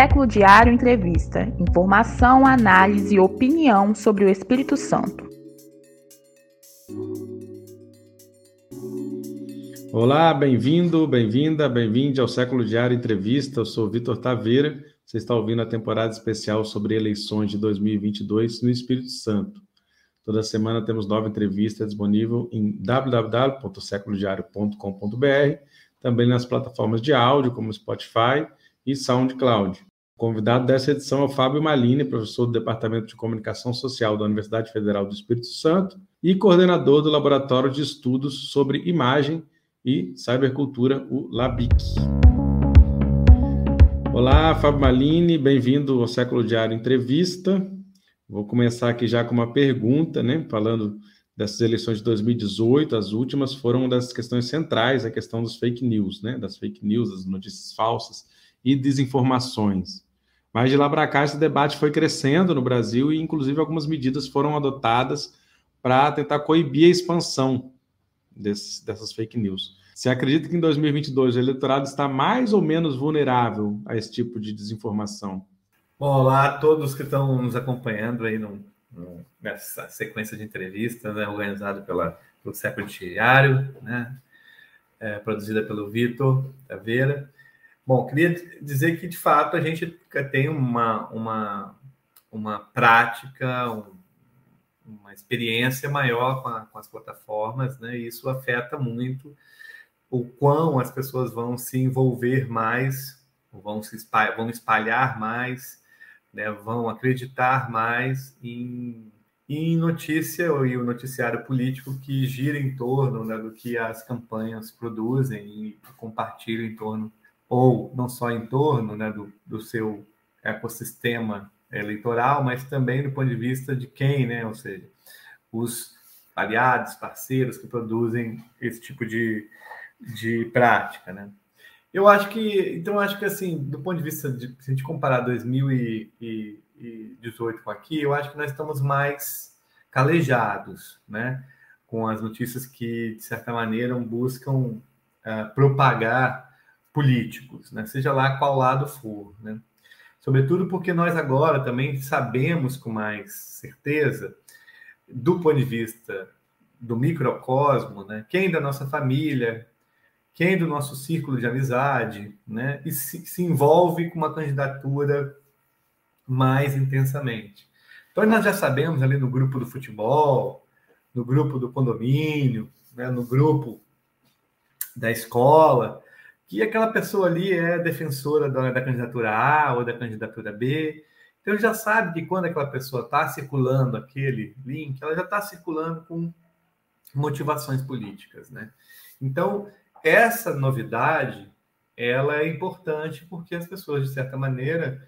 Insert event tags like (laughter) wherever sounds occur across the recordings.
Século Diário Entrevista. Informação, análise e opinião sobre o Espírito Santo. Olá, bem-vindo, bem-vinda, bem-vinde ao Século Diário Entrevista. Eu sou Vitor Taveira. Você está ouvindo a temporada especial sobre eleições de 2022 no Espírito Santo. Toda semana temos nova entrevista disponível em www.seculodiario.com.br, também nas plataformas de áudio como Spotify e SoundCloud. Convidado dessa edição é o Fábio Malini, professor do Departamento de Comunicação Social da Universidade Federal do Espírito Santo e coordenador do Laboratório de Estudos sobre Imagem e Cybercultura, o LABIC. Olá, Fábio Malini, bem-vindo ao Século Diário Entrevista. Vou começar aqui já com uma pergunta, né? Falando dessas eleições de 2018, as últimas foram das questões centrais, a questão dos fake news, né? Das fake news, das notícias falsas e desinformações. Mas de lá para cá, esse debate foi crescendo no Brasil e, inclusive, algumas medidas foram adotadas para tentar coibir a expansão dessas fake news. Você acredita que em 2022 o eleitorado está mais ou menos vulnerável a esse tipo de desinformação? Bom, olá a todos que estão nos acompanhando aí no, no, nessa sequência de entrevistas né, organizada pelo Século Diário, né, é, produzida pelo Vitor Taveira. Bom, queria dizer que, de fato, a gente tem uma, uma, uma prática, um, uma experiência maior com, a, com, as plataformas, né? E isso afeta muito o quão as pessoas vão se envolver mais, vão se espalhar, vão espalhar mais, né? Vão acreditar mais em, em notícia e o noticiário político que gira em torno né, do que as campanhas produzem e compartilham em torno ou não só em torno né, do, do seu ecossistema eleitoral, mas também do ponto de vista de quem, né, ou seja, os aliados, parceiros que produzem esse tipo de, de prática, né? Eu acho que, então, acho que assim, do ponto de vista de se a gente comparar 2018 com aqui, eu acho que nós estamos mais calejados, né? Com as notícias que, de certa maneira, buscam uh, propagar políticos, né? seja lá qual lado for. Né? Sobretudo porque nós agora também sabemos com mais certeza, do ponto de vista do microcosmo, né? quem da nossa família, quem do nosso círculo de amizade, né? e se, se envolve com uma candidatura mais intensamente. Então, nós já sabemos ali no grupo do futebol, no grupo do condomínio, né? no grupo da escola, que aquela pessoa ali é defensora da, da candidatura A ou da candidatura B. Então, já sabe que quando aquela pessoa está circulando aquele link, ela já está circulando com motivações políticas, né? Então, essa novidade, ela é importante porque as pessoas, de certa maneira,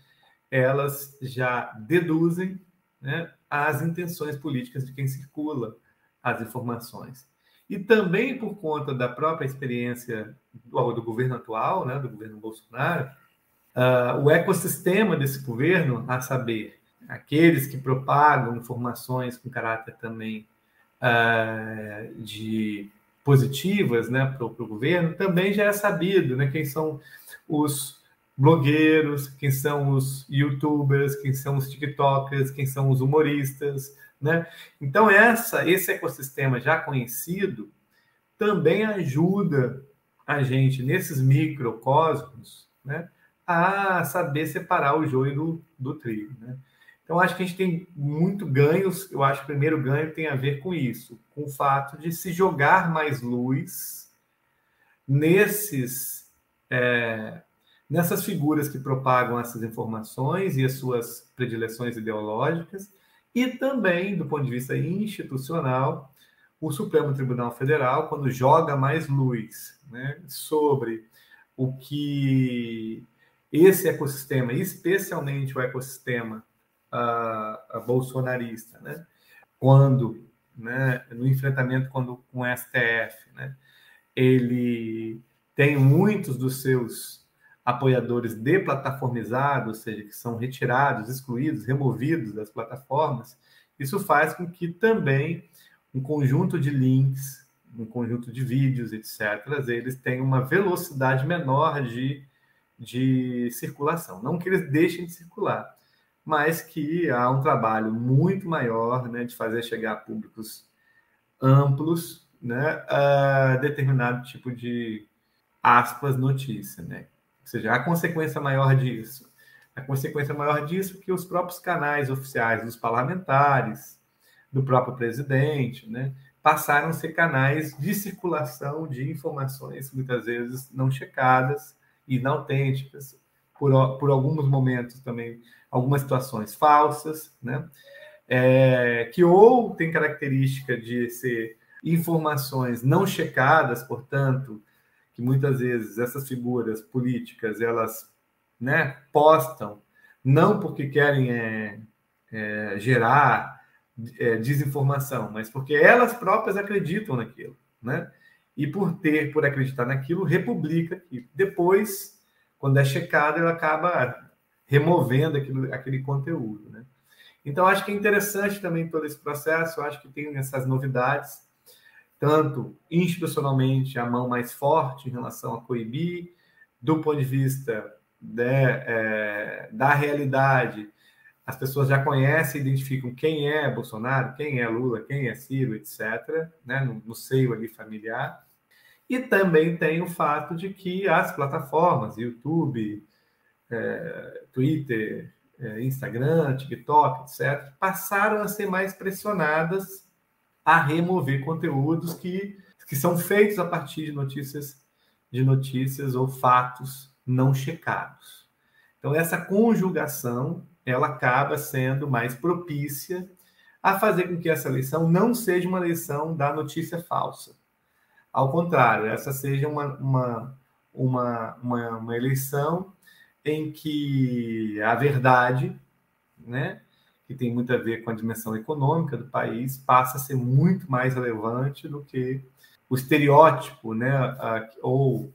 elas já deduzem né, as intenções políticas de quem circula as informações e também por conta da própria experiência do, do governo atual, né, do governo Bolsonaro, uh, o ecossistema desse governo, a saber, aqueles que propagam informações com caráter também uh, de positivas né, para o governo, também já é sabido né, quem são os blogueiros, quem são os youtubers, quem são os tiktokers, quem são os humoristas, né? Então, essa, esse ecossistema já conhecido também ajuda a gente, nesses microcosmos, né, a saber separar o joio do, do trigo. Né? Então, acho que a gente tem muito ganhos. Eu acho que o primeiro ganho tem a ver com isso, com o fato de se jogar mais luz nesses. É, nessas figuras que propagam essas informações e as suas predileções ideológicas, e também, do ponto de vista institucional, o Supremo Tribunal Federal, quando joga mais luz né, sobre o que esse ecossistema, especialmente o ecossistema uh, bolsonarista, né, quando, né, no enfrentamento quando, com o STF, né, ele tem muitos dos seus apoiadores deplataformizados, ou seja, que são retirados, excluídos, removidos das plataformas, isso faz com que também um conjunto de links, um conjunto de vídeos, etc., eles tenham uma velocidade menor de, de circulação. Não que eles deixem de circular, mas que há um trabalho muito maior né, de fazer chegar a públicos amplos né, a determinado tipo de aspas notícia. Né? Seja, a consequência maior disso. A consequência maior disso é que os próprios canais oficiais dos parlamentares, do próprio presidente, né, passaram a ser canais de circulação de informações, muitas vezes não checadas inautênticas, por, por alguns momentos também, algumas situações falsas, né? É, que ou tem característica de ser informações não checadas, portanto, que muitas vezes essas figuras políticas elas né, postam não porque querem é, é, gerar é, desinformação, mas porque elas próprias acreditam naquilo, né? E por ter, por acreditar naquilo, republica e depois, quando é checado, ela acaba removendo aquilo, aquele conteúdo, né? Então, acho que é interessante também todo esse processo, acho que tem essas novidades, tanto institucionalmente, a mão mais forte em relação a coibir, do ponto de vista de, é, da realidade, as pessoas já conhecem, identificam quem é Bolsonaro, quem é Lula, quem é Ciro, etc., né, no, no seio ali familiar. E também tem o fato de que as plataformas, YouTube, é, Twitter, é, Instagram, TikTok, etc., passaram a ser mais pressionadas a remover conteúdos que, que são feitos a partir de notícias, de notícias ou fatos não checados. Então, essa conjugação ela acaba sendo mais propícia a fazer com que essa eleição não seja uma eleição da notícia falsa. Ao contrário, essa seja uma, uma, uma, uma, uma eleição em que a verdade, né, que tem muito a ver com a dimensão econômica do país, passa a ser muito mais relevante do que o estereótipo, né, ou,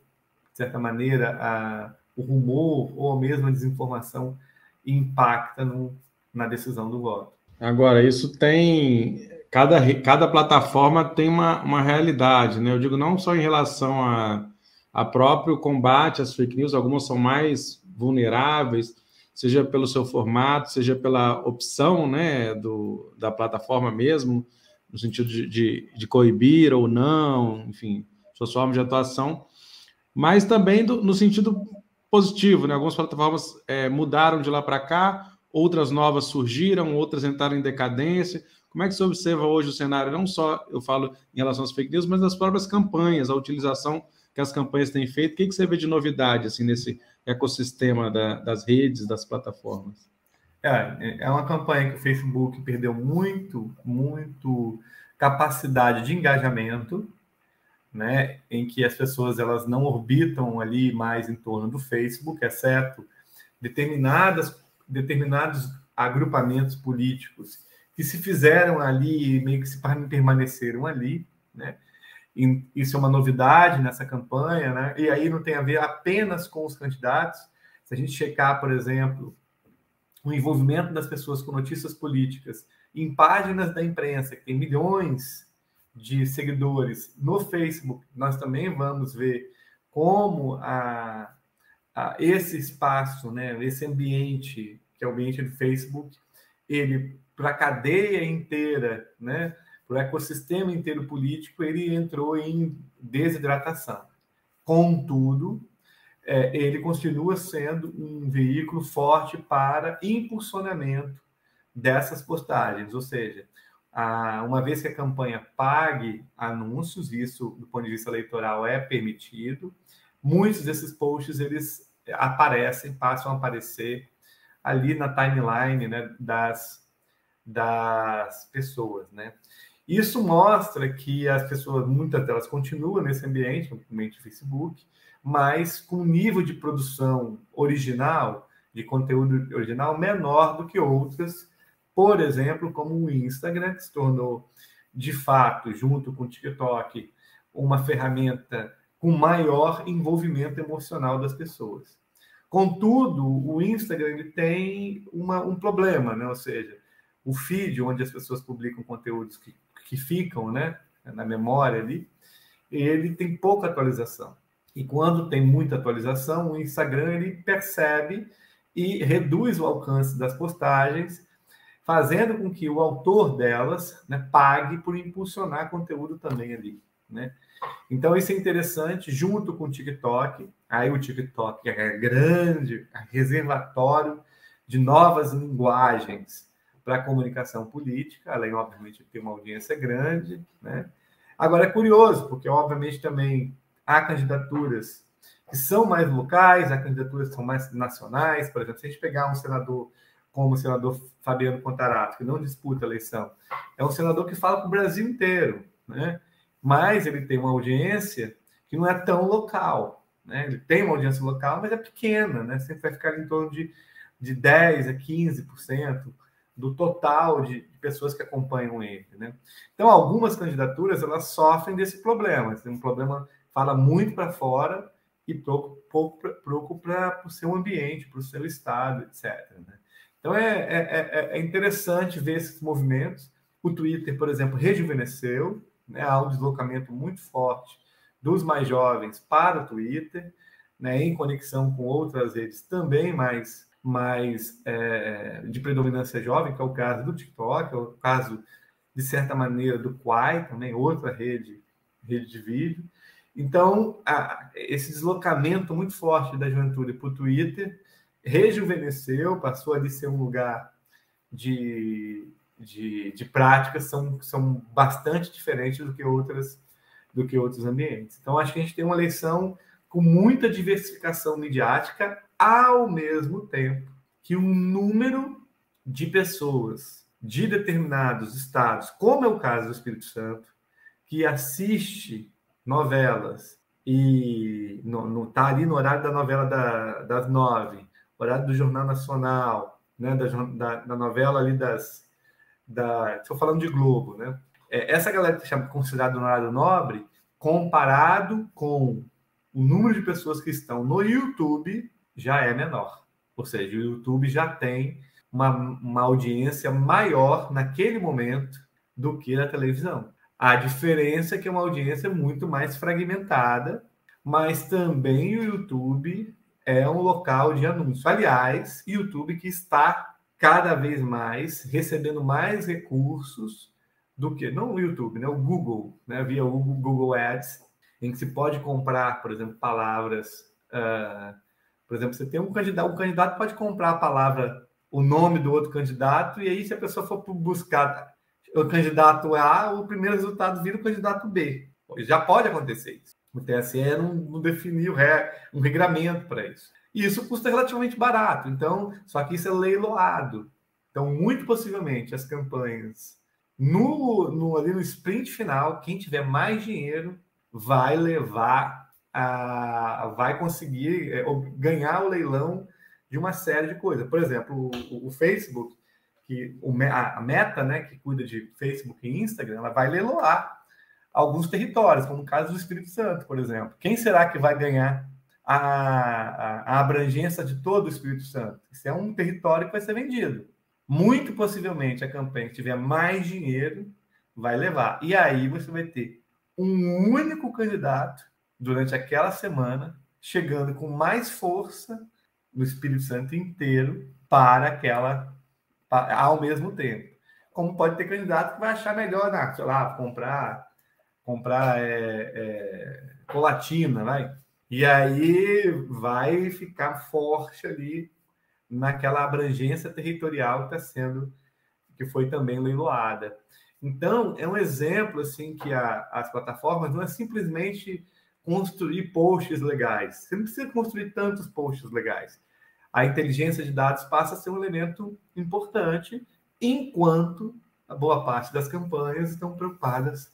de certa maneira, a, o rumor ou mesmo a desinformação impacta no, na decisão do voto. Agora, isso tem. Cada, cada plataforma tem uma, uma realidade, né? Eu digo não só em relação a, a próprio combate às fake news, algumas são mais vulneráveis, seja pelo seu formato, seja pela opção né, do, da plataforma mesmo, no sentido de, de, de coibir ou não, enfim, suas formas de atuação, mas também do, no sentido positivo, né? Algumas plataformas é, mudaram de lá para cá, outras novas surgiram, outras entraram em decadência. Como é que você observa hoje o cenário? Não só eu falo em relação às fake news, mas das próprias campanhas, a utilização que as campanhas têm feito. O que, você vê de novidade assim nesse ecossistema da, das redes, das plataformas? É, é uma campanha que o Facebook perdeu muito, muito capacidade de engajamento né, em que as pessoas elas não orbitam ali mais em torno do Facebook, exceto determinadas, determinados agrupamentos políticos que se fizeram ali, meio que se permaneceram ali, né? Isso é uma novidade nessa campanha, né? E aí não tem a ver apenas com os candidatos. Se a gente checar, por exemplo, o envolvimento das pessoas com notícias políticas em páginas da imprensa, que tem milhões de seguidores no Facebook, nós também vamos ver como a, a, esse espaço, né, esse ambiente, que é o ambiente do Facebook, ele, para a cadeia inteira, né, o ecossistema inteiro político, ele entrou em desidratação. Contudo, é, ele continua sendo um veículo forte para impulsionamento dessas postagens, ou seja, uma vez que a campanha pague anúncios, isso do ponto de vista eleitoral é permitido, muitos desses posts eles aparecem, passam a aparecer ali na timeline né, das, das pessoas, né? Isso mostra que as pessoas, muitas delas continuam nesse ambiente, ambiente Facebook, mas com nível de produção original, de conteúdo original menor do que outras por exemplo, como o Instagram, que se tornou, de fato, junto com o TikTok, uma ferramenta com maior envolvimento emocional das pessoas. Contudo, o Instagram ele tem uma, um problema, né? ou seja, o feed, onde as pessoas publicam conteúdos que, que ficam né, na memória ali, ele tem pouca atualização. E quando tem muita atualização, o Instagram ele percebe e reduz o alcance das postagens, fazendo com que o autor delas né, pague por impulsionar conteúdo também ali. Né? Então, isso é interessante, junto com o TikTok. Aí, o TikTok é grande, é reservatório de novas linguagens para a comunicação política, além, obviamente, de ter uma audiência grande. Né? Agora, é curioso, porque, obviamente, também há candidaturas que são mais locais, há candidaturas que são mais nacionais. Por exemplo, se a gente pegar um senador como o senador Fabiano Contarato, que não disputa a eleição, é um senador que fala para o Brasil inteiro, né? mas ele tem uma audiência que não é tão local. Né? Ele tem uma audiência local, mas é pequena, né? sempre vai ficar em torno de, de 10% a 15% do total de, pessoas que acompanham ele. Né? Então, algumas candidaturas elas sofrem desse problema. Tem um problema fala muito para fora e pouco, pouco, pouco para o seu ambiente, para o seu estado, etc. Né? Então é, é, é, é, interessante ver esses movimentos. O Twitter, por exemplo, rejuvenesceu, né? há um deslocamento muito forte dos mais jovens para o Twitter, né? em conexão com outras redes também mais, mais é, de predominância jovem, que é o caso do TikTok, é o caso, de certa maneira, do Quai, também outra rede, rede de vídeo. Então, a, esse deslocamento muito forte da juventude para o Twitter rejuvenesceu, passou a ser um lugar de, de, de práticas são, são bastante diferentes do que outras do que outros ambientes. Então, acho que a gente tem uma eleição com muita diversificação midiática, ao mesmo tempo que um número de pessoas de determinados estados, como é o caso do Espírito Santo, que assiste novelas e no, no, tá ali no horário da novela da, das nove, horário do Jornal Nacional, né, da, da, da novela ali das. Da, estou falando de Globo, né? É, essa galera que é considerada no horário nobre, comparado com o número de pessoas que estão no YouTube, já é menor. Ou seja, o YouTube já tem uma, uma audiência maior naquele momento do que na televisão. A diferença é que é uma audiência muito mais fragmentada, mas também o YouTube é um local de anúncio. Aliás, YouTube que está cada vez mais recebendo mais recursos do que não o YouTube, né? O Google, né? Via o Google Ads, em que se pode comprar, por exemplo, palavras. Uh, por exemplo, você tem um candidato, o candidato pode comprar a palavra, o nome do outro candidato, e aí, se a pessoa for buscar o candidato A, o primeiro resultado vira o candidato B. Já pode acontecer isso. O TSE não, não definiu um regramento para isso. E isso custa relativamente barato. Então, só que isso é leiloado. Então, muito possivelmente, as campanhas no, no, ali no sprint final, quem tiver mais dinheiro vai levar a, vai conseguir é, ganhar o leilão de uma série de coisas. Por exemplo, o, o Facebook que o, a Meta, né, que cuida de Facebook e Instagram, ela vai leiloar alguns territórios, como o caso do Espírito Santo, por exemplo. Quem será que vai ganhar a, a, a abrangência de todo o Espírito Santo? Isso é um território que vai ser vendido. Muito possivelmente a campanha que tiver mais dinheiro vai levar. E aí você vai ter um único candidato durante aquela semana chegando com mais força no Espírito Santo inteiro para aquela ao mesmo tempo. Como pode ter candidato que vai achar melhor, né? sei lá, comprar, comprar é, é, colatina, vai. E aí vai ficar forte ali naquela abrangência territorial que está sendo, que foi também leiloada. Então, é um exemplo assim que a, as plataformas não é simplesmente construir posts legais. Você não precisa construir tantos posts legais a inteligência de dados passa a ser um elemento importante, enquanto a boa parte das campanhas estão preocupadas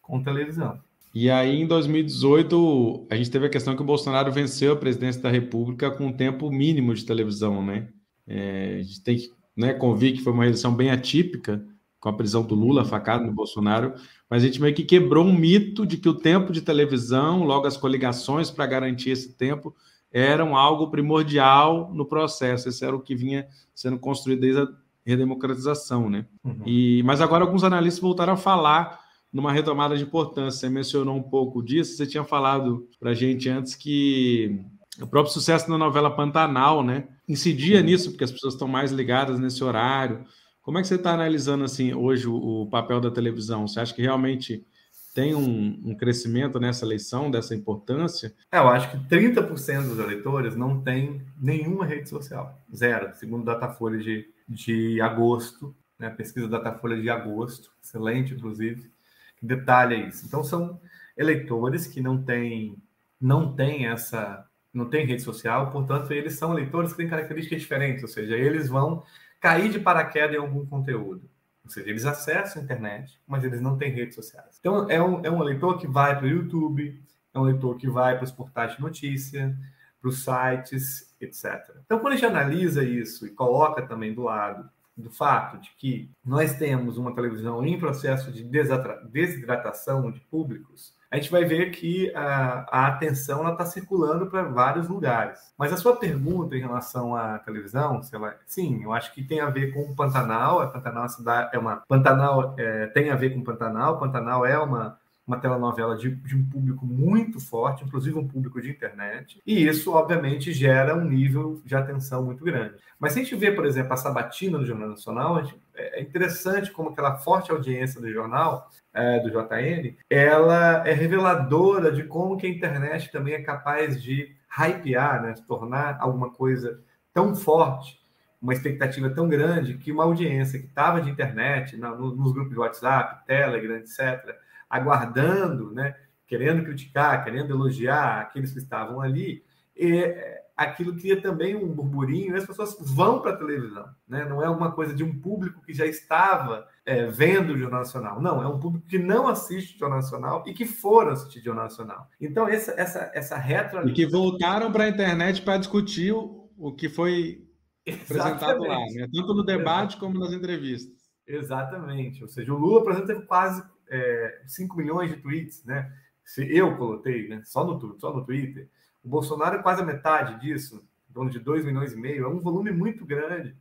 com televisão. E aí, em 2018, a gente teve a questão que o Bolsonaro venceu a presidência da República com um tempo mínimo de televisão, né? É, a gente tem que né, convir que foi uma eleição bem atípica, com a prisão do Lula, facado no Bolsonaro, mas a gente meio que quebrou um mito de que o tempo de televisão, logo as coligações para garantir esse tempo, eram algo primordial no processo. Esse era o que vinha sendo construído desde a redemocratização, né? Uhum. E, mas agora alguns analistas voltaram a falar numa retomada de importância. Você mencionou um pouco disso, você tinha falado para a gente antes que o próprio sucesso da novela Pantanal, né, incidia nisso, porque as pessoas estão mais ligadas nesse horário. Como é que você está analisando assim hoje o, o, papel da televisão? Você acha que realmente tem um, um, crescimento nessa eleição, dessa importância? É, eu acho que 30% dos eleitores não tem nenhuma rede social. Zero, segundo Datafolha de, de agosto, né, pesquisa Datafolha de agosto, excelente, inclusive, que detalha isso. Então, são eleitores que não têm, não têm essa não tem rede social, portanto, eles são leitores que têm características diferentes, ou seja, eles vão cair de paraquedas em algum conteúdo. Ou seja, eles acessam a internet, mas eles não têm redes sociais. Então, é um, é um leitor que vai para o YouTube, é um leitor que vai para os portais de notícia, para os sites, etc. Então, quando a gente analisa isso e coloca também do lado do fato de que nós temos uma televisão em processo de desidratação de públicos, a gente vai ver que a, a atenção está circulando para vários lugares. Mas a sua pergunta em relação à televisão, ela, sim, eu acho que tem a ver com o Pantanal. A Pantanal é uma Pantanal é, tem a ver com o Pantanal. Pantanal é uma uma telenovela de, de, um público muito forte, inclusive um público de internet, e isso, obviamente, gera um nível de atenção muito grande. Mas se a gente vê, por exemplo, a sabatina do Jornal Nacional, gente, é interessante como aquela forte audiência do jornal, é, do JN, ela é reveladora de como que a internet também é capaz de hypear, né, tornar alguma coisa tão forte uma expectativa tão grande que uma audiência que estava de internet, na, nos grupos de WhatsApp, Telegram, etc., aguardando, né, querendo criticar, querendo elogiar aqueles que estavam ali, e é, aquilo cria também um burburinho e as pessoas vão para a televisão. Né? Não é uma coisa de um público que já estava é, vendo o Jornal Nacional. Não, é um público que não assiste o Jornal Nacional e que foram assistir o Jornal Nacional. Então, essa, essa, essa retro... E que voltaram para a internet para discutir o, o que foi apresentado lá, né? tanto no debate como nas entrevistas. Exatamente. Ou seja, o Lula, por exemplo, teve quase é, 5 milhões de tweets, né? Se eu coloquei, né? Só no, só no Twitter. O Bolsonaro é quase a metade disso, em de 2 milhões e meio. É um volume muito grande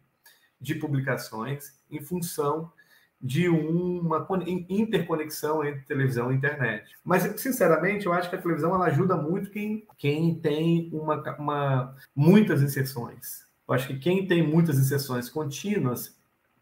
de publicações em função de uma interconexão entre televisão e internet. Mas, sinceramente, eu acho que a televisão ela ajuda muito quem, quem tem uma, uma, muitas inserções. Eu acho que quem tem muitas inserções contínuas,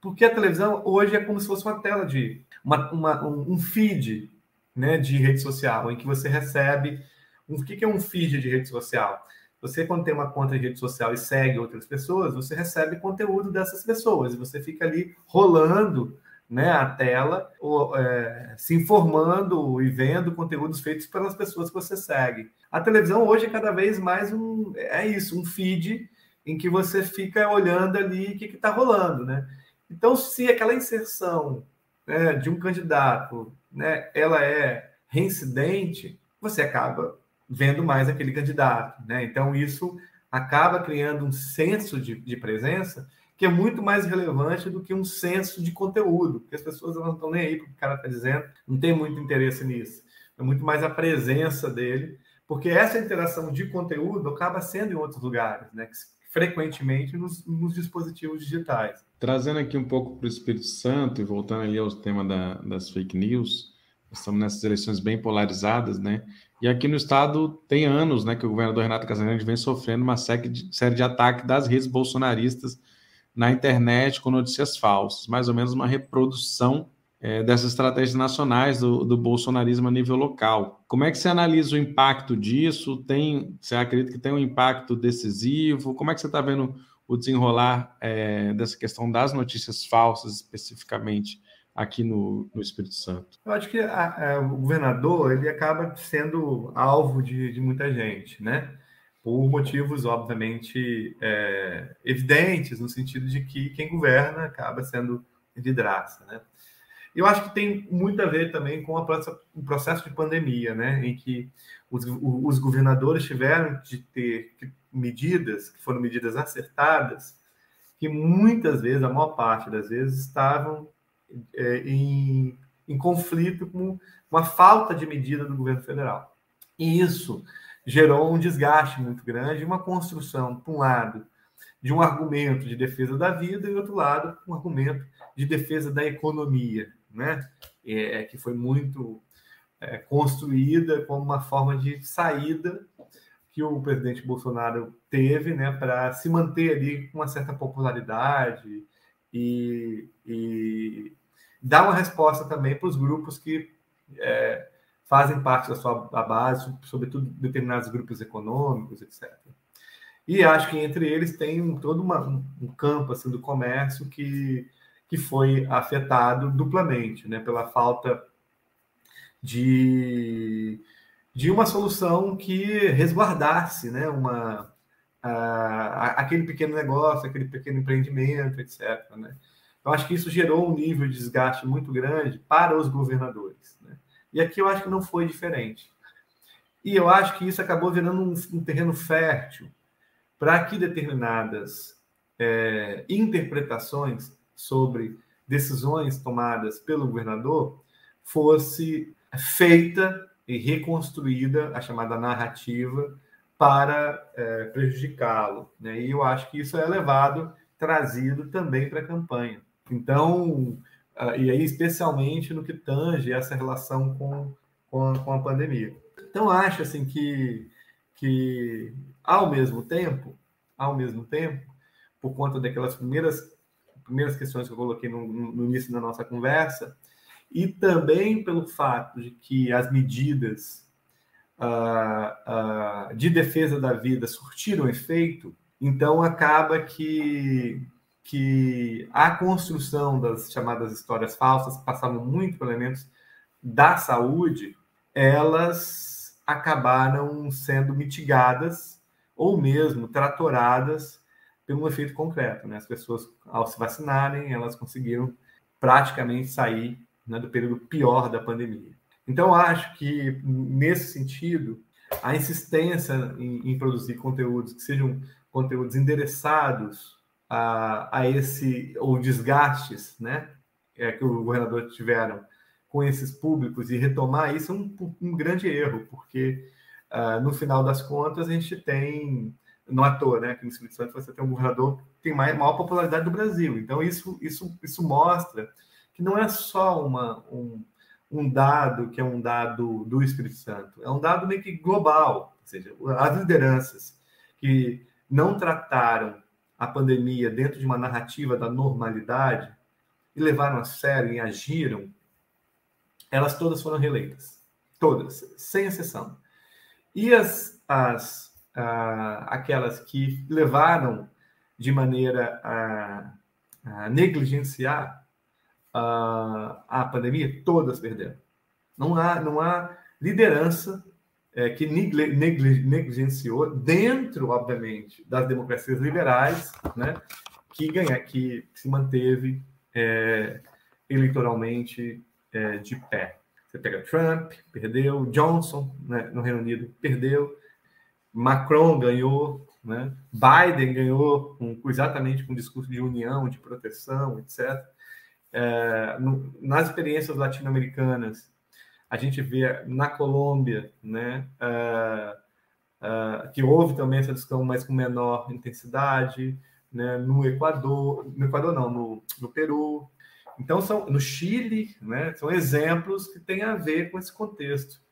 porque a televisão hoje é como se fosse uma tela de uma, uma, um feed né, de rede social, em que você recebe. Um, o que é um feed de rede social? Você, quando tem uma conta de rede social e segue outras pessoas, você recebe conteúdo dessas pessoas e você fica ali rolando né, a tela, ou, é, se informando e vendo conteúdos feitos pelas pessoas que você segue. A televisão hoje é cada vez mais um é isso, um feed em que você fica olhando ali o que está rolando, né? Então, se aquela inserção né, de um candidato, né, ela é reincidente, você acaba vendo mais aquele candidato, né? Então isso acaba criando um senso de, de presença que é muito mais relevante do que um senso de conteúdo, porque as pessoas não estão nem aí para o cara está dizendo, não tem muito interesse nisso. É muito mais a presença dele, porque essa interação de conteúdo acaba sendo em outros lugares, né? Frequentemente nos, nos, dispositivos digitais. Trazendo aqui um pouco para o Espírito Santo e voltando ali ao tema da, das fake news, estamos nessas eleições bem polarizadas, né? E aqui no estado tem anos, né, que o governador Renato Casagrande vem sofrendo uma série de, série de ataques das redes bolsonaristas na internet com notícias falsas, mais ou menos uma reprodução é, dessas estratégias nacionais do, do, bolsonarismo a nível local. Como é que você analisa o impacto disso? Tem, você acredita que tem um impacto decisivo? Como é que você está vendo o desenrolar é, dessa questão das notícias falsas, especificamente aqui no, no Espírito Santo? Eu acho que a, a, o governador ele acaba sendo alvo de, de muita gente, né? Por motivos, obviamente, é, evidentes, no sentido de que quem governa acaba sendo vidraça, né? Eu acho que tem muito a ver também com o processo de pandemia, né, em que os, os governadores tiveram de ter medidas que foram medidas acertadas, que muitas vezes, a maior parte das vezes, estavam é, em, em conflito com uma falta de medida do governo federal. E isso gerou um desgaste muito grande, uma construção, por um lado, de um argumento de defesa da vida e, do outro lado, um argumento de defesa da economia né? é, que foi muito é, construída como uma forma de saída que o presidente Bolsonaro teve né, para se manter ali com uma certa popularidade e, e dar uma resposta também para os grupos que é, fazem parte da sua base, sobretudo determinados grupos econômicos, etc. E acho que entre eles tem todo uma, um campo assim, do comércio que, que foi afetado duplamente, né, pela falta de, de uma solução que resguardasse né, uma, aquele pequeno negócio, aquele pequeno empreendimento, etc. Né? Então, acho que isso gerou um nível de desgaste muito grande para os governadores. Né? E aqui eu acho que não foi diferente. E eu acho que isso acabou virando um, um terreno fértil para que determinadas é, interpretações sobre decisões tomadas pelo governador fosse feita e reconstruída a chamada narrativa para é, prejudicá-lo. Né? E eu acho que isso é levado, trazido também para a campanha. Então, uh, e aí especialmente no que tange essa relação com, com, a, com a pandemia. Então, acho assim que, que ao mesmo tempo, ao mesmo tempo, por conta daquelas primeiras primeiras questões que eu coloquei no, no início da nossa conversa, e também pelo fato de que as medidas uh, uh, de defesa da vida surtiram efeito, então acaba que, que a construção das chamadas histórias falsas, que passavam muito por elementos da saúde, elas acabaram sendo mitigadas ou mesmo tratoradas pelo efeito concreto. Né? As pessoas, ao se vacinarem, elas conseguiram praticamente sair né, do período pior da pandemia. Então, acho que, nesse sentido, a insistência em, em produzir conteúdos que sejam conteúdos endereçados a, a esse, ou desgastes, né, é, que o governador tiveram com esses públicos e retomar isso é um, um grande erro, porque, uh, no final das contas, a gente tem, não à toa, né, que no Espírito Santo você tem um governador que tem mais, maior popularidade do Brasil. Então, isso, isso, isso mostra que não é só uma, um, um dado que é um dado do Espírito Santo, é um dado meio que global, ou seja, as lideranças que não trataram a pandemia dentro de uma narrativa da normalidade e levaram a sério e agiram, elas todas foram reeleitas. Todas, sem exceção. E as, as ah, aquelas que levaram de maneira a, a negligenciar a, a pandemia, todas perderam. Não há, não há liderança é, que negligenciou, dentro, obviamente, das democracias liberais, né, que, ganha, que se manteve é, eleitoralmente é, de pé. Você pega Trump, perdeu, Johnson, né, no Reino Unido, perdeu, Macron ganhou, né, Biden ganhou exatamente com discurso de união, de proteção, etc. É, no, nas experiências latino-americanas, a gente vê na Colômbia, né, é, é, que houve também essa discussão, mas com menor intensidade, né, no Equador, no Equador não, no, no Peru, então são no Chile, né, são exemplos que têm a ver com esse contexto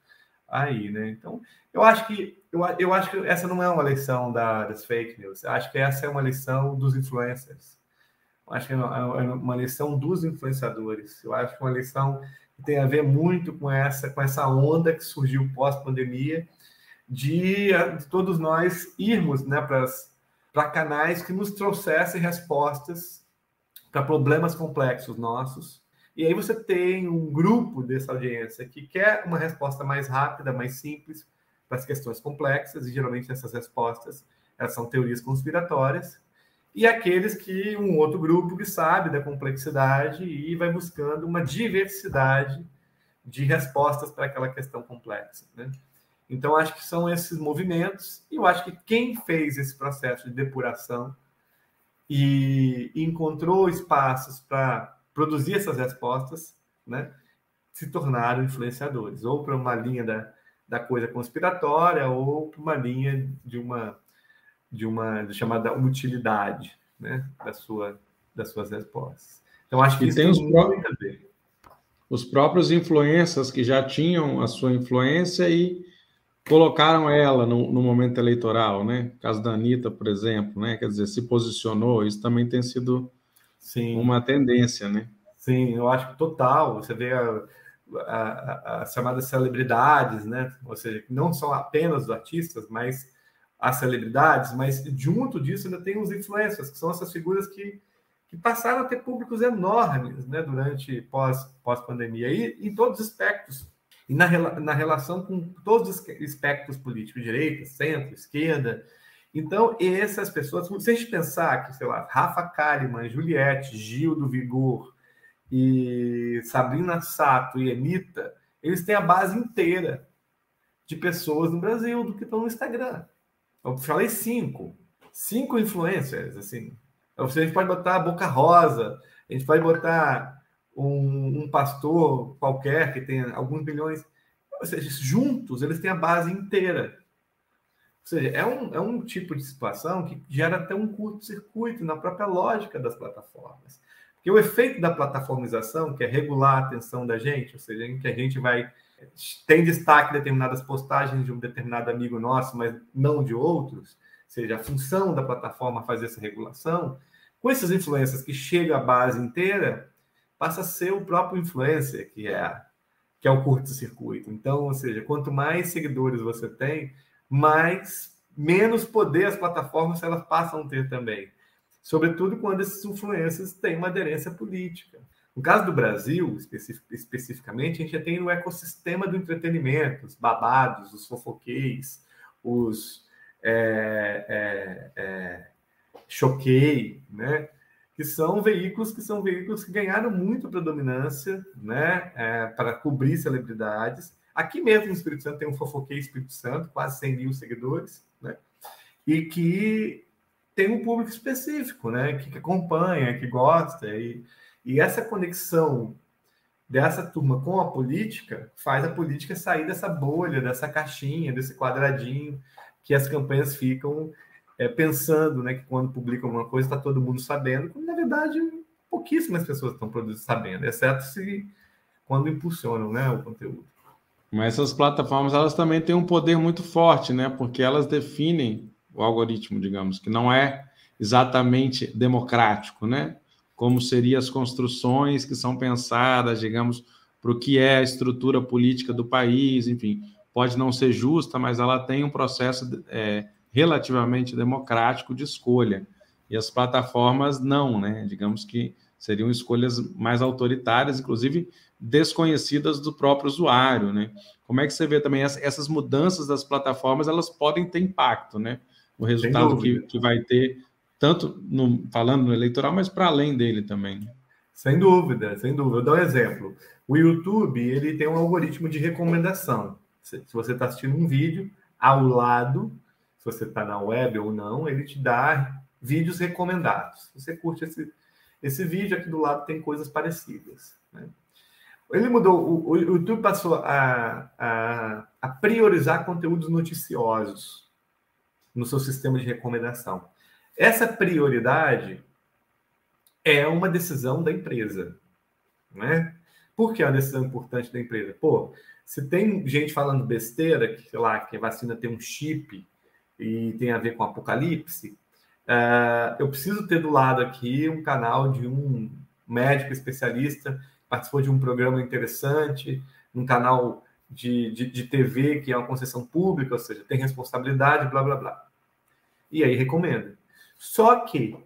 aí, né? Então, eu acho que eu, eu acho que essa não é uma lição da, das fake news. Eu acho que essa é uma lição dos influencers acho que é, é uma lição dos influenciadores. Eu acho que é uma lição que tem a ver muito com essa, com essa onda que surgiu pós-pandemia, de, de, todos nós irmos né, para canais que nos trouxessem respostas para problemas complexos nossos. E aí você tem um grupo dessa audiência que quer uma resposta mais rápida, mais simples para as questões complexas, e geralmente essas respostas elas são teorias conspiratórias, e aqueles que um outro grupo que sabe da complexidade e vai buscando uma diversidade de respostas para aquela questão complexa. Né? Então, acho que são esses movimentos, e eu acho que quem fez esse processo de depuração e encontrou espaços para produzir essas respostas, né, se tornaram influenciadores, ou para uma linha da, da coisa conspiratória, ou para uma linha de uma de uma chamada utilidade né, da sua, das suas respostas. Então, acho que e tem, os próprios, os próprios influências que já tinham a sua influência e colocaram ela no, no, momento eleitoral, né? caso da Anitta, por exemplo, né? Quer dizer, se posicionou, isso também tem sido Sim. uma tendência, né? Sim, eu acho que total. Você vê a, a, as chamadas celebridades, né? Ou seja, não são apenas os artistas, mas as celebridades, mas junto disso ainda tem os influencers, que são essas figuras que, que passaram a ter públicos enormes né, durante pós, pós-pandemia, e em todos os aspectos, e na, na relação com todos os espectros políticos, direita, centro, esquerda. Então, essas pessoas, se a gente pensar que, sei lá, Rafa Kalimann, Juliette, Gil do Vigor, e Sabrina Sato e Anitta, eles têm a base inteira de pessoas no Brasil do que estão no Instagram. Eu falei cinco. Cinco influencers, assim. Seja, a gente pode botar a Boca Rosa, a gente pode botar um, um pastor qualquer que tenha alguns milhões. Ou seja, juntos eles têm a base inteira. Ou seja, é um, é um tipo de situação que gera até um curto-circuito na própria lógica das plataformas. Porque o efeito da plataformização, que é regular a atenção da gente, ou seja, em que a gente vai tem destaque determinadas postagens de um determinado amigo nosso, mas não de outros, ou seja, a função da plataforma fazer essa regulação, com essas influências que chega à base inteira, passa a ser o próprio influencer, que é, que é o curto-circuito. Então, ou seja, quanto mais seguidores você tem, mais menos poder as plataformas elas passam a ter também sobretudo quando esses influências têm uma aderência política. No caso do Brasil, especific, especificamente, a gente já tem o ecossistema do entretenimento, os babados, os fofoqueis, os é, é, é, choquei, né? que são veículos que são veículos que ganharam muito predominância né? É, para cobrir celebridades. Aqui mesmo no Espírito Santo tem um fofoquei Espírito Santo, quase 100 mil seguidores, né? e que tem um público específico, né? Que, que acompanha, que gosta. E, e essa conexão dessa turma com a política faz a política sair dessa bolha, dessa caixinha, desse quadradinho que as campanhas ficam é, pensando, né? Que quando publicam alguma coisa está todo mundo sabendo, quando na verdade pouquíssimas pessoas estão sabendo, exceto se quando impulsionam, né, o conteúdo. Mas essas plataformas elas também têm um poder muito forte, né? Porque elas definem o algoritmo, digamos, que não é exatamente democrático, né? Como seriam as construções que são pensadas, digamos, para o que é a estrutura política do país, enfim, pode não ser justa, mas ela tem um processo é, relativamente democrático de escolha. E as plataformas não, né? Digamos que seriam escolhas mais autoritárias, inclusive desconhecidas do próprio usuário, né? Como é que você vê também essas mudanças das plataformas? Elas podem ter impacto, né? o resultado que, que vai ter, tanto no, falando no eleitoral, mas para além dele também. Sem dúvida, sem dúvida. Eu dou um exemplo. O YouTube ele tem um algoritmo de recomendação. Se, se você está assistindo um vídeo, ao lado, se você está na web ou não, ele te dá vídeos recomendados. Você curte esse, esse vídeo, aqui do lado tem coisas parecidas. Né? Ele mudou, o, o YouTube passou a, a, a priorizar conteúdos noticiosos no seu sistema de recomendação. Essa prioridade é uma decisão da empresa, né? Por que é uma decisão importante da empresa? Pô, se tem gente falando besteira, que, sei lá, que a vacina tem um chip e tem a ver com apocalipse, uh, eu preciso ter do lado aqui um canal de um médico especialista, participou de um programa interessante, um canal de, de, de TV, que é uma concessão pública, ou seja, tem responsabilidade, blá, blá, blá. E aí recomenda. Só que,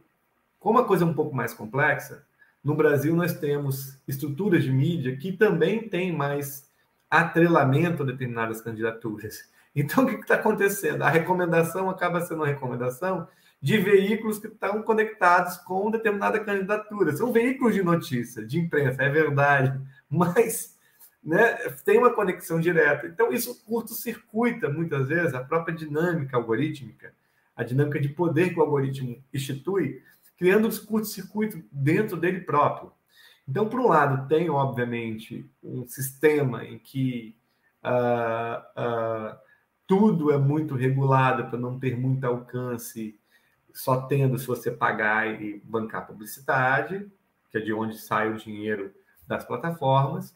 como a coisa é um pouco mais complexa, no Brasil nós temos estruturas de mídia que também têm mais atrelamento a determinadas candidaturas. (laughs) Então, o que está acontecendo? A recomendação acaba sendo uma recomendação de veículos que estão conectados com determinada candidatura. São veículos de notícia, de imprensa, é verdade, (laughs) mas né, tem uma conexão direta. Então, isso curto-circuita, muitas vezes, a própria dinâmica algorítmica, a dinâmica de poder que o algoritmo institui, criando um curto-circuito dentro dele próprio. Então, por um lado, tem, obviamente, um sistema em que uh, uh, tudo é muito regulado para não ter muito alcance, só tendo se você pagar e bancar publicidade, que é de onde sai o dinheiro das plataformas.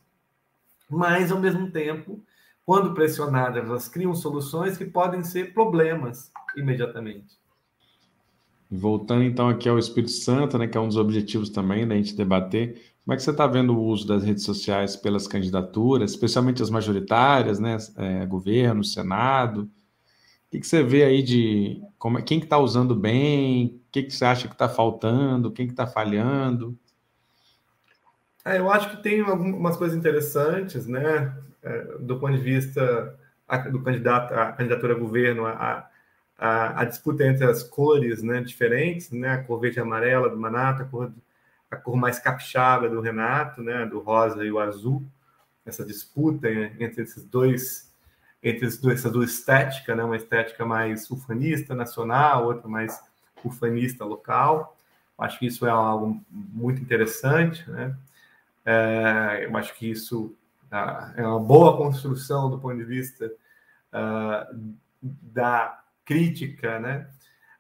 mas, ao mesmo tempo, quando pressionadas, elas criam soluções que podem ser problemas imediatamente. Voltando então aqui ao Espírito Santo, né, que é um dos objetivos também da gente debater, como é que você está vendo o uso das redes sociais pelas candidaturas, especialmente as majoritárias, né, é, governo, Senado? O que, que você vê aí de como, quem que está usando bem, o que, que você acha que está faltando, quem que está falhando? É, eu acho que tem algumas coisas interessantes, né, é, do ponto de vista do candidato, a candidatura a governo, a, a, a, disputa entre as cores né, diferentes, né, a cor verde e amarela do Manato, a cor, a cor mais capixaba do Renato, né, do rosa e o azul, essa disputa entre esses dois, entre essa duas estética, né, uma estética mais ufanista nacional, outra mais ufanista local. Acho que isso é algo muito interessante, né? É, eu acho que isso uh, é uma boa construção do ponto de vista uh, da crítica né,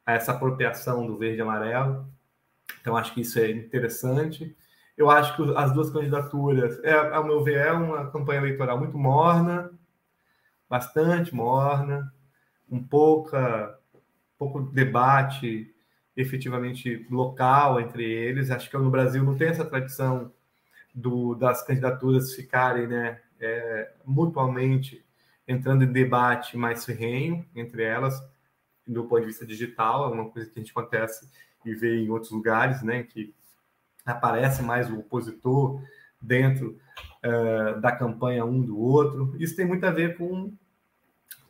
a essa apropriação do verde e amarelo. Então, acho que isso é interessante. Eu acho que as duas candidaturas, é, ao meu ver, é uma campanha eleitoral muito morna, bastante morna, um pouca, pouco debate efetivamente local entre eles. Acho que no Brasil não tem essa tradição do, das candidaturas ficarem né, é, mutuamente entrando em debate mais ferrenho entre elas, do ponto de vista digital, é uma coisa que a gente acontece e vê em outros lugares, né, que aparece mais o opositor dentro uh, da campanha um do outro. Isso tem muito a ver com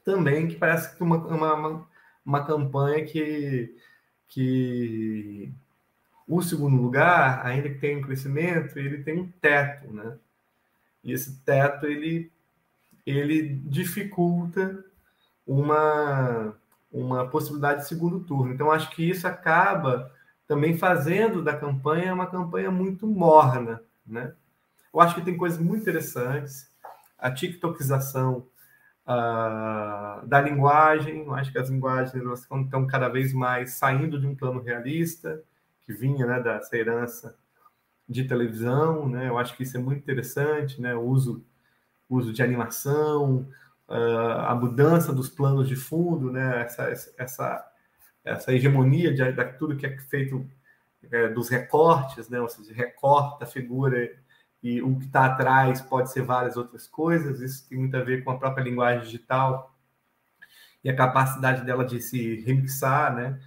também que parece que uma, uma, uma campanha que, que o segundo lugar, ainda que tenha um crescimento, ele tem um teto, né? E esse teto ele ele dificulta uma uma possibilidade de segundo turno. Então acho que isso acaba também fazendo da campanha uma campanha muito morna, né? Eu acho que tem coisas muito interessantes. A TikTokização uh, da linguagem, eu acho que as linguagens elas estão cada vez mais saindo de um plano realista que vinha né, dessa herança de televisão, né? Eu acho que isso é muito interessante, né? O uso, uso de animação, uh, a mudança dos planos de fundo, né? Essa, essa, essa hegemonia de, de tudo que é feito é, dos recortes, né? Ou seja, recorta a figura e o que está atrás pode ser várias outras coisas. Isso tem muito a ver com a própria linguagem digital e a capacidade dela de se remixar, né?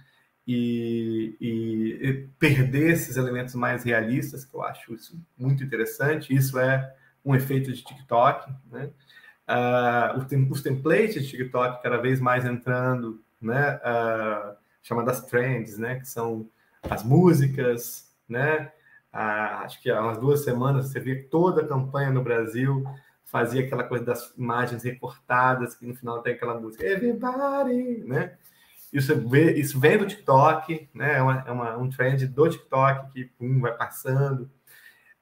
e, e, e, perder esses elementos mais realistas, que eu acho isso muito interessante. Isso é um efeito de TikTok, né? Uh, os templates de TikTok cada vez mais entrando, né? Uh, chamadas trends, né? Que são as músicas, né? Uh, acho que há umas duas semanas você vê toda a campanha no Brasil fazia aquela coisa das imagens recortadas que no final tem aquela música Everybody, né? Isso, vê, isso vem do TikTok, né? É, uma, é uma, um trend do TikTok que pum, vai passando.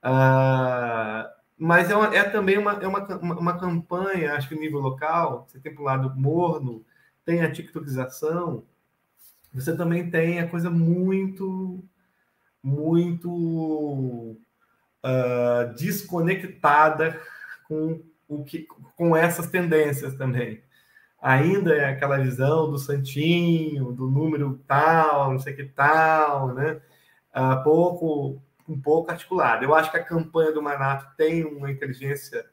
Uh, mas é, uma, é também uma, é uma, uma, campanha, acho que nível local, você tem para o lado morno, tem a TikTokização, você também tem a coisa muito, muito uh, desconectada com, o que, com essas tendências também ainda é aquela visão do santinho, do número tal, não sei que tal, né? Uh, pouco, um pouco articulado. Eu acho que a campanha do Manato tem uma inteligência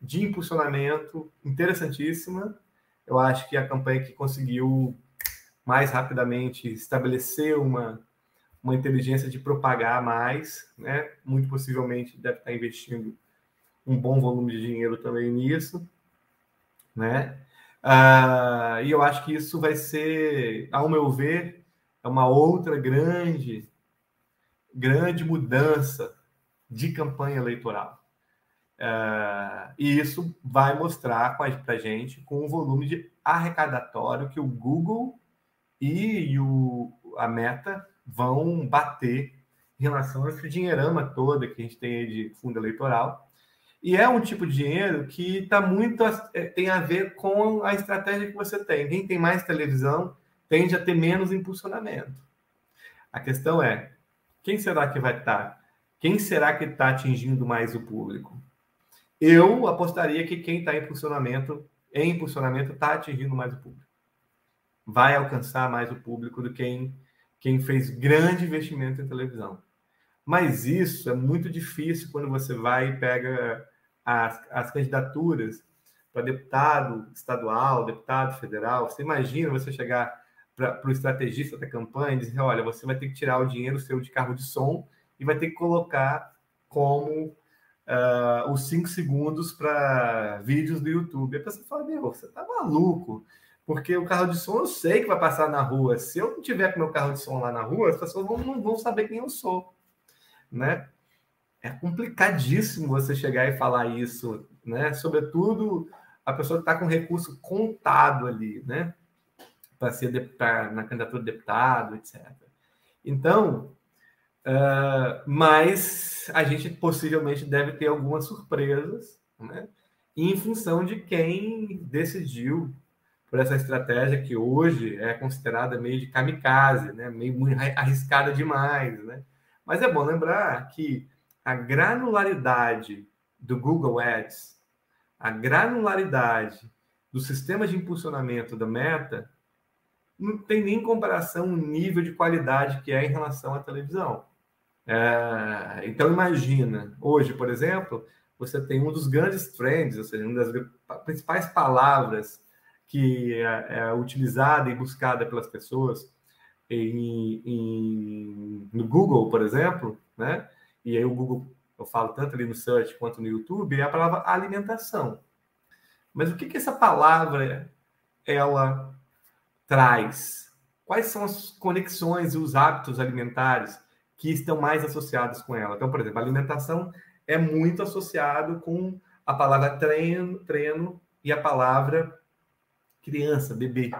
de impulsionamento interessantíssima. Eu acho que a campanha que conseguiu mais rapidamente estabelecer uma, uma inteligência de propagar mais, né? Muito possivelmente deve estar investindo um bom volume de dinheiro também nisso, né? Uh, e eu acho que isso vai ser, ao meu ver, é uma outra grande, grande mudança de campanha eleitoral. Uh, e isso vai mostrar para a gente com o volume de arrecadatório que o Google e o, a Meta vão bater em relação a esse dinheirama toda que a gente tem de fundo eleitoral e é um tipo de dinheiro que está muito é, tem a ver com a estratégia que você tem. Quem tem mais televisão tende a ter menos impulsionamento. A questão é quem será que vai estar? Tá, quem será que está atingindo mais o público? eu apostaria que quem está em impulsionamento, em impulsionamento, está atingindo mais o público. Vai alcançar mais o público do que quem, quem fez grande investimento em televisão. Mas isso é muito difícil quando você vai e pega as, as candidaturas para deputado estadual, deputado federal. Você imagina você chegar para o estrategista da campanha e dizer: olha, você vai ter que tirar o dinheiro seu de carro de som e vai ter que colocar como uh, os cinco segundos para vídeos do YouTube. A pessoa fala: meu, você tá maluco. Porque o carro de som eu sei que vai passar na rua. Se eu não tiver com meu carro de som lá na rua, as pessoas não, não vão saber quem eu sou né? É complicadíssimo você chegar e falar isso, né? Sobretudo a pessoa que está com recurso contado ali, né? Para ser pra, na candidatura de deputado, etc. Então, uh, mas a gente possivelmente deve ter algumas surpresas, né? Em função de quem decidiu por essa estratégia que hoje é considerada meio de kamikaze, né? Meio arriscada demais, né? Mas é bom lembrar que a granularidade do Google Ads, a granularidade do sistema de impulsionamento da Meta, não tem nem comparação o nível de qualidade que é em relação à televisão. É, então, imagina, hoje, por exemplo, você tem um dos grandes trends, ou seja, uma das principais palavras que é, é utilizada e buscada pelas pessoas em, em, no Google, por exemplo, né? E aí o Google, eu falo tanto ali no search quanto no YouTube, é a palavra alimentação. Mas o que, que essa palavra ela traz? Quais são as conexões e os hábitos alimentares que estão mais associados com ela? Então, por exemplo, alimentação é muito associado com a palavra treino, treino e a palavra criança, bebê.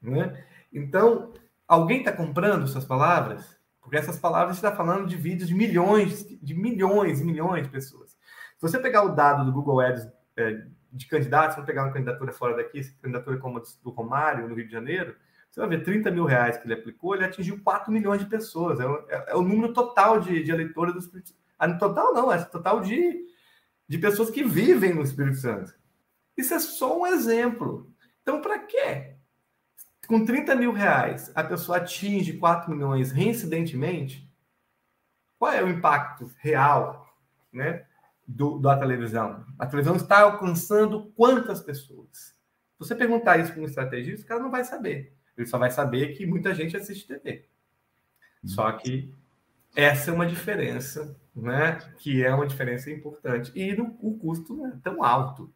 Né? Então, Alguém está comprando suas palavras? Porque essas palavras está falando de vídeos de milhões, de milhões e milhões de pessoas. Se você pegar o dado do Google Ads é, de candidatos, vamos pegar uma candidatura fora daqui, candidatura como a do Romário, no Rio de Janeiro, você vai ver 30 mil reais que ele aplicou, ele atingiu 4 milhões de pessoas. É, o, é, é o número total de, de eleitores do Espírito Santo. Ah, total não, é total de, de pessoas que vivem no Espírito Santo. Isso é só um exemplo. Então, para quê? com 30 mil reais, a pessoa atinge 4 milhões reincidentemente, qual é o impacto real né, do, da televisão? A televisão está alcançando quantas pessoas? Se você perguntar isso para um estrategista, o cara não vai saber. Ele só vai saber que muita gente assiste TV. Só que essa é uma diferença, né? Que é uma diferença importante. E no, o custo não é tão alto.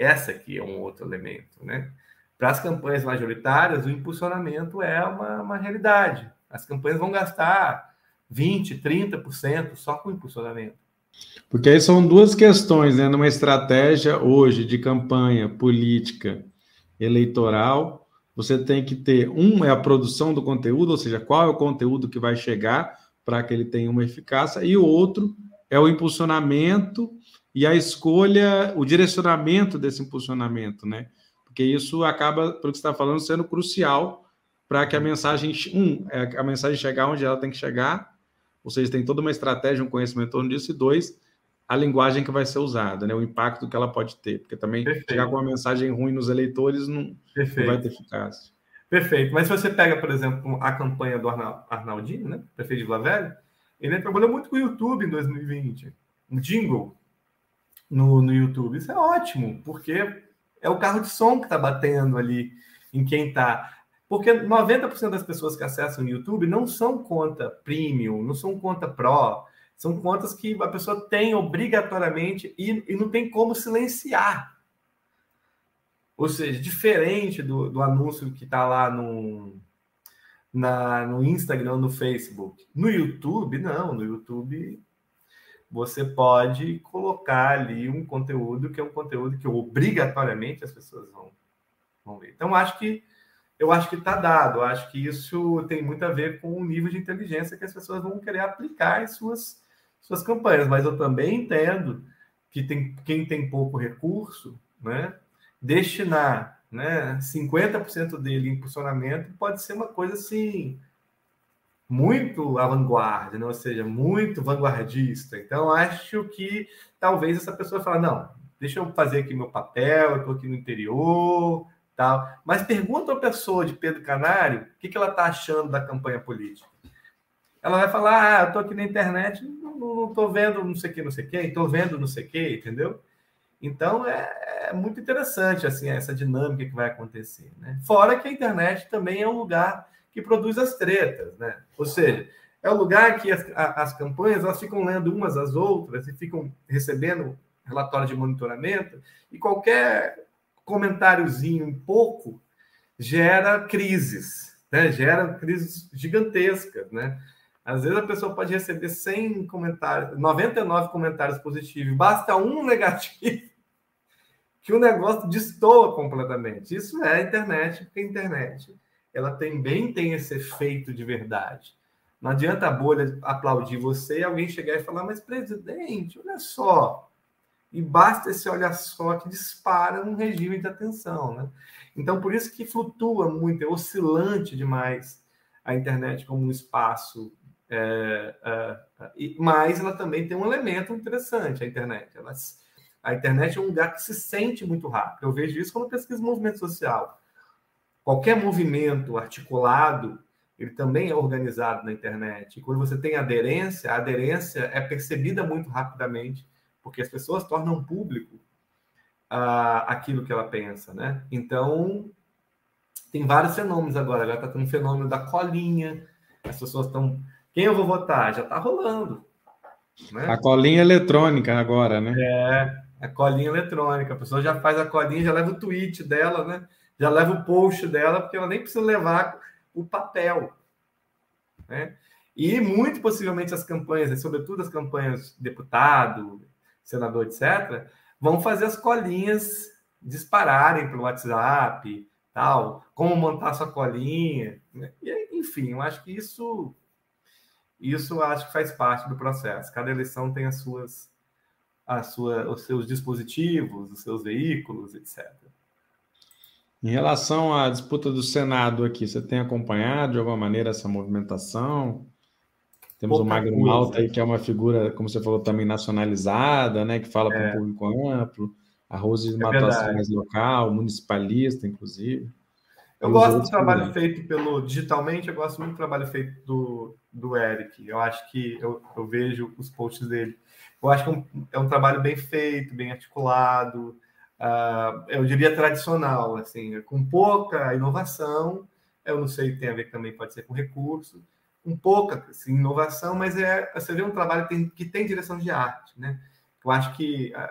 Essa aqui é um outro elemento, né? Para as campanhas majoritárias, o impulsionamento é uma, uma realidade. As campanhas vão gastar 20%, 30% só com impulsionamento. Porque aí são duas questões, né? Numa estratégia hoje de campanha política eleitoral, você tem que ter um é a produção do conteúdo, ou seja, qual é o conteúdo que vai chegar para que ele tenha uma eficácia, e o outro é o impulsionamento e a escolha, o direcionamento desse impulsionamento, né? porque isso acaba, pelo que você está falando, sendo crucial para que a mensagem, um, é a mensagem chegar onde ela tem que chegar, ou seja, tem toda uma estratégia, um conhecimento em torno disso, e dois, a linguagem que vai ser usada, né? o impacto que ela pode ter, porque também Perfeito. chegar com uma mensagem ruim nos eleitores não, não, vai ter eficácia. Perfeito, mas se você pega, por exemplo, a campanha do Arnaldinho, né? prefeito de Vila Velha, ele trabalhou muito com o YouTube em 2020, um jingle no, no YouTube, isso é ótimo, porque é o carro de som que está batendo ali em quem está. Porque 90% das pessoas que acessam o YouTube não são conta premium, não são conta pro, são contas que a pessoa tem obrigatoriamente e, e não tem como silenciar. Ou seja, diferente do, do anúncio que está lá no, na, no Instagram, no Facebook. No YouTube, não. No YouTube você pode colocar ali um conteúdo que é um conteúdo que obrigatoriamente as pessoas vão, vão ver. Então, acho que eu acho que está dado. Eu acho que isso tem muito a ver com o nível de inteligência que as pessoas vão querer aplicar em suas, suas campanhas. Mas eu também entendo que tem, quem tem pouco recurso, né, destinar né, 50% dele em impulsionamento pode ser uma coisa assim muito avant-garde, né? ou seja, muito vanguardista. Então, acho que talvez essa pessoa fale, não, deixa eu fazer aqui meu papel, eu estou aqui no interior, tal. Mas pergunta a pessoa de Pedro Canário o que, que ela está achando da campanha política. Ela vai falar, ah, eu estou aqui na internet, não estou vendo não sei o que, não sei o que, estou vendo não sei o que, entendeu? Então, é, é, muito interessante assim essa dinâmica que vai acontecer. Né? Fora que a internet também é um lugar que produz as tretas, né? Ou seja, é o lugar que as, as campanhas elas ficam lendo umas às outras e ficam recebendo relatório de monitoramento e qualquer comentáriozinho um pouco gera crises, né? Gera crises gigantescas, né? Às vezes a pessoa pode receber 100 comentários, 99 comentários positivos, basta um (laughs) negativo que o negócio destoa completamente. Isso é a internet, porque a internet ela também tem esse efeito de verdade. Não adianta a bolha aplaudir você e alguém chegar e falar, mas presidente, olha só. E basta esse olha só que dispara um regime de atenção. Né? Então, por isso que flutua muito, é oscilante demais a internet como um espaço. É, é, mas ela também tem um elemento interessante, a internet. Ela, a internet é um lugar que se sente muito rápido. Eu vejo isso quando pesquiso movimento social Qualquer movimento articulado, ele também é organizado na internet. E quando você tem aderência, a aderência é percebida muito rapidamente, porque as pessoas tornam público uh, aquilo que ela pensa, né? Então, tem vários fenômenos agora. Agora está tendo um fenômeno da colinha. As pessoas estão. Quem eu vou votar? Já está rolando. Né? A colinha eletrônica agora, né? É, a colinha eletrônica. A pessoa já faz a colinha, já leva o tweet dela, né? Já leva o post dela, porque ela nem precisa levar o papel. Né? E muito possivelmente as campanhas, sobretudo as campanhas de deputado, senador, etc., vão fazer as colinhas dispararem pelo WhatsApp, tal, como montar sua colinha, né? e, enfim, eu acho que isso isso acho que faz parte do processo. Cada eleição tem as suas, as sua, os seus dispositivos, os seus veículos, etc. Em relação à disputa do Senado aqui, você tem acompanhado de alguma maneira essa movimentação? Temos Pouca o Magno coisa. Malta aí, que é uma figura, como você falou, também nacionalizada, né? Que fala é. para o público amplo. A Rose é Matação mais local, municipalista, inclusive. Eu gosto do trabalho também. feito pelo digitalmente, eu gosto muito do trabalho feito do, do Eric. Eu acho que eu, eu vejo os posts dele. Eu acho que é um, é um trabalho bem feito, bem articulado uh, eu diria tradicional, assim, com pouca inovação. Eu não sei, tem a ver também, pode ser com recurso, um pouca assim, inovação, mas é você vê um trabalho que tem, que tem direção de arte, né? Eu acho que a,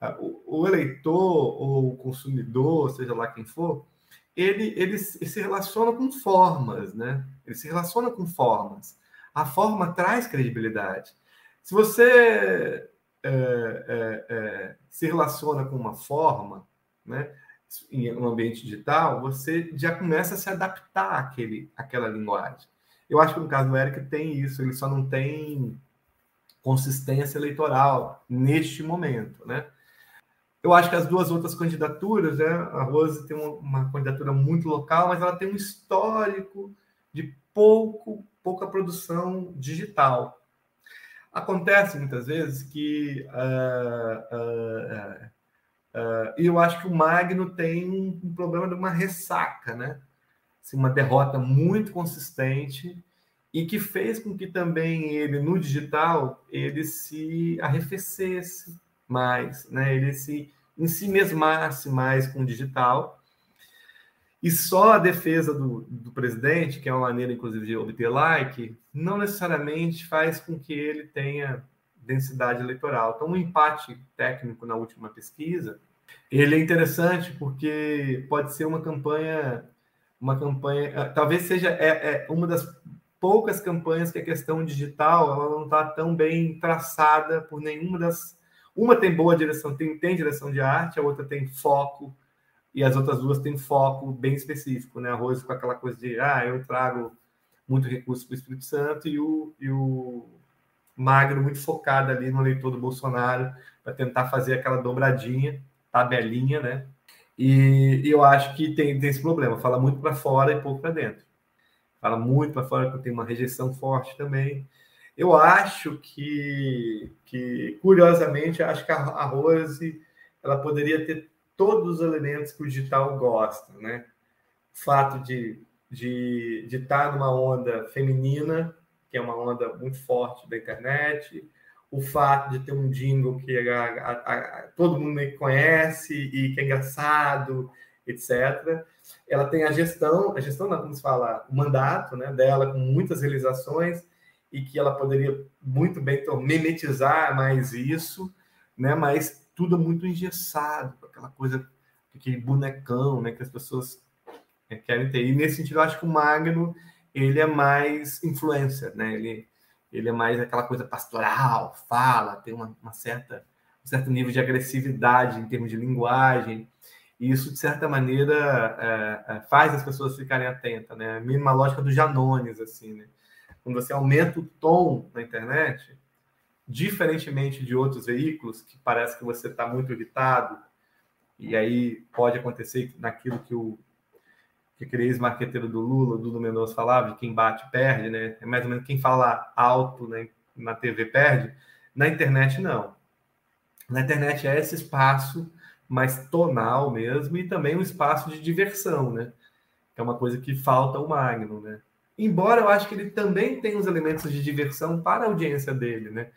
a, a, o, o eleitor ou o consumidor, seja lá quem for, ele, ele se relaciona com formas, né? Ele se relaciona com formas. A forma traz credibilidade. Se você é, é, é, se relaciona com uma forma, né, em um ambiente digital, você já começa a se adaptar àquele, àquela linguagem. Eu acho que no caso do Eric tem isso, ele só não tem consistência eleitoral neste momento, né? Eu acho que as duas outras candidaturas, né? A Rose tem uma, candidatura muito local, mas ela tem um histórico de pouco, pouca produção digital. Acontece muitas vezes que uh, uh, uh, eu acho que o Magno tem um problema de uma ressaca, né? Assim, uma derrota muito consistente e que fez com que também ele no digital ele se arrefecesse mais, né? Ele se em si mesmasse mais com o digital e só a defesa do, do presidente, que é uma maneira, inclusive, de obter like, não necessariamente faz com que ele tenha densidade eleitoral. Então, um empate técnico na última pesquisa, ele é interessante porque pode ser uma campanha, uma campanha, eh, talvez seja é, é uma das poucas campanhas que a questão digital ela não está tão bem traçada por nenhuma das. Uma tem boa direção, tem, tem direção de arte, a outra tem foco, e as outras duas têm foco bem específico, né? A Rose com aquela coisa de, ah, eu trago muito recurso para o Espírito Santo e o, e o Magro muito focado ali no eleitor do Bolsonaro para tentar fazer aquela dobradinha, tabelinha, né? E, e eu acho que tem, tem esse problema, fala muito para fora e pouco para dentro. fala muito para fora, tem uma rejeição forte também. Eu acho que, que curiosamente, acho que a Rose ela poderia ter todos os elementos que o digital gosta, né? O fato de de, de estar numa onda feminina, que é uma onda muito forte da internet, o fato de ter um jingle que a, a, a, todo mundo conhece e que é engraçado, etc. Ela tem a gestão, a gestão, como se fala, o mandato né, dela com muitas realizações e que ela poderia muito bem mimetizar mais isso, né, mas tudo muito engessado, aquela coisa, aquele bonecão né, que as pessoas querem ter. E nesse sentido, eu acho que o Magno ele é mais influencer, né? Ele, ele é mais aquela coisa pastoral, fala, tem uma, uma certa, um certo nível de agressividade em termos de linguagem. E isso, de certa maneira, é, é, faz as pessoas ficarem atentas, né? A mesma lógica do Janones, assim, né? Quando você aumenta o tom na internet, diferentemente de outros veículos, que parece que você está muito irritado, e aí pode acontecer naquilo que o que aquele ex-marqueteiro do Lula, Dudu Mendonça, falava, de quem bate perde, né? É mais ou menos quem fala alto né, na TV perde. Na internet, não. Na internet é esse espaço mais tonal mesmo e também um espaço de diversão, né? Que é uma coisa que falta o Magno, né? Embora eu acho que ele também tem os elementos de diversão para a audiência dele, né?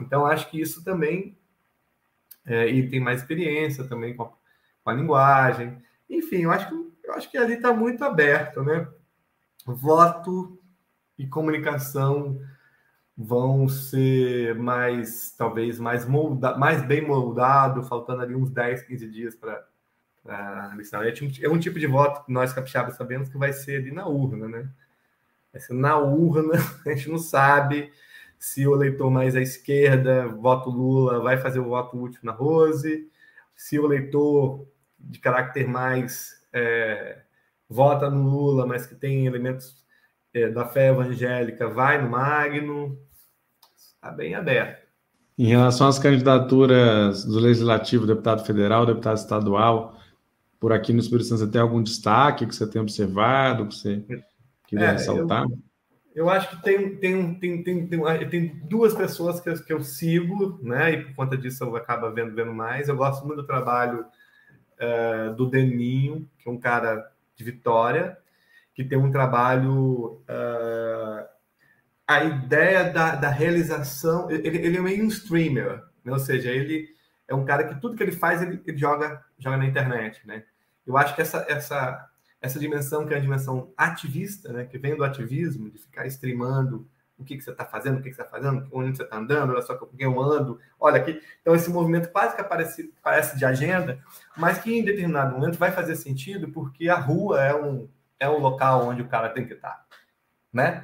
Então acho que isso também é, e tem mais experiência também com a, com a linguagem. Enfim, eu acho que eu acho que ali está muito aberto, né? Voto e comunicação vão ser mais, talvez, mais, molda, mais bem moldado, faltando ali uns 10, 15 dias para a eleição. É, é um tipo de voto que nós capixabas sabemos que vai ser ali na urna, né? Vai ser na urna, (laughs) a gente não sabe se o eleitor mais à esquerda, voto Lula, vai fazer o voto útil na Rose, se o eleitor de caráter mais é, vota no Lula, mas que tem elementos é, da fé evangélica, vai no Magno, está bem aberto. Em relação às candidaturas do Legislativo, deputado federal, deputado estadual, por aqui no Espírito Santo, você tem algum destaque que você tem observado, que você queria é, ressaltar? Eu, eu, acho que tem, tem, tem, tem, tem, tem duas pessoas que eu, que eu sigo, né? E por conta disso eu acabo vendo, vendo mais. Eu gosto muito do trabalho uh, do Deninho, que é um cara de Vitória, que tem um trabalho. Uh, a ideia da, da realização. Ele, ele, é meio um streamer, né? ou seja, ele é um cara que tudo que ele faz ele, ele joga, joga na internet. Né? Eu acho que essa, essa, essa dimensão, que é a dimensão ativista, né? que vem do ativismo, de ficar streamando o que, que você está fazendo, o que, que você está fazendo, onde você está andando, olha só com quem eu ando, olha aqui. Então, esse movimento quase que aparece, parece de agenda, mas que em determinado momento vai fazer sentido porque a rua é um, é um local onde o cara tem que estar, né?